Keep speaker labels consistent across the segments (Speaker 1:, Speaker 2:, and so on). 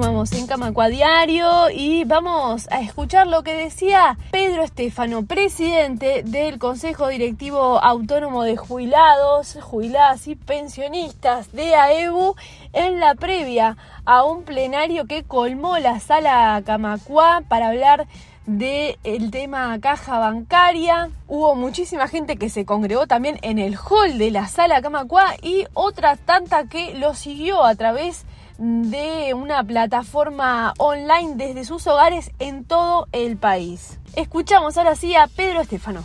Speaker 1: Continuamos en Camacua Diario y vamos a escuchar lo que decía Pedro Estefano, presidente del Consejo Directivo Autónomo de Jubilados, Jubiladas y Pensionistas de AEBU en la previa a un plenario que colmó la sala Camacua para hablar del tema caja bancaria. Hubo muchísima gente que se congregó también en el hall de la sala Camacua y otra tanta que lo siguió a través de una plataforma online desde sus hogares en todo el país. Escuchamos ahora sí a Pedro Estefano.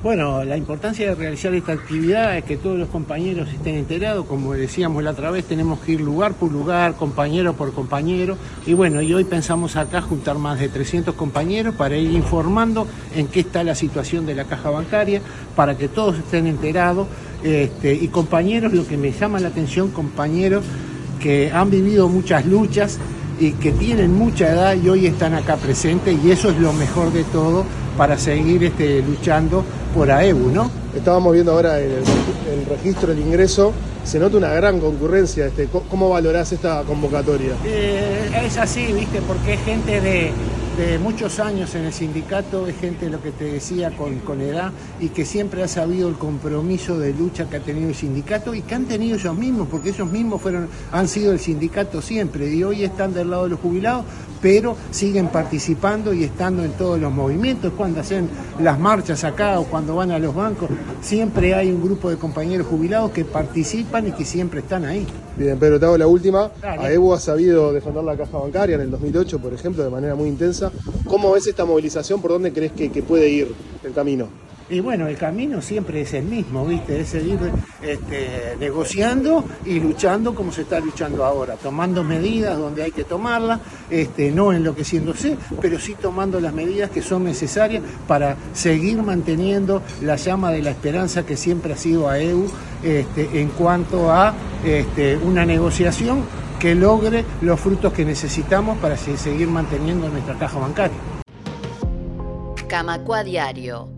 Speaker 2: Bueno, la importancia de realizar esta actividad es que todos los compañeros estén enterados, como decíamos la otra vez, tenemos que ir lugar por lugar, compañero por compañero, y bueno, y hoy pensamos acá juntar más de 300 compañeros para ir informando en qué está la situación de la caja bancaria, para que todos estén enterados, este, y compañeros, lo que me llama la atención, compañeros que han vivido muchas luchas y que tienen mucha edad y hoy están acá presentes y eso es lo mejor de todo para seguir este, luchando por AEBU, ¿no?
Speaker 3: Estábamos viendo ahora en el, registro del ingreso, se nota una gran concurrencia. Este, ¿Cómo valorás esta convocatoria?
Speaker 2: Eh, es así, ¿viste? Porque es gente de, de muchos años en el sindicato, es gente, lo que te decía, con, con edad y que siempre ha sabido el compromiso de lucha que ha tenido el sindicato y que han tenido ellos mismos, porque ellos mismos fueron, han sido el sindicato siempre y hoy están del lado de los jubilados, pero siguen participando y estando en todos los movimientos, cuando hacen las marchas acá o cuando van a los bancos, siempre hay un grupo de compañeros jubilados que participan y que siempre están ahí.
Speaker 3: Bien, Pedro, te hago la última. AEBU ha sabido defender la caja bancaria en el 2008, por ejemplo, de manera muy intensa. ¿Cómo ves esta movilización? ¿Por dónde crees que, puede ir el camino?
Speaker 2: Y bueno, el camino siempre es el mismo, ¿viste? Es seguir este, negociando y luchando como se está luchando ahora, tomando medidas donde hay que tomarlas, este, no enloqueciéndose, pero sí tomando las medidas que son necesarias para seguir manteniendo la llama de la esperanza que siempre ha sido a EU este, en cuanto a este, una negociación que logre los frutos que necesitamos para seguir manteniendo nuestra caja bancaria.
Speaker 4: Camacua Diario.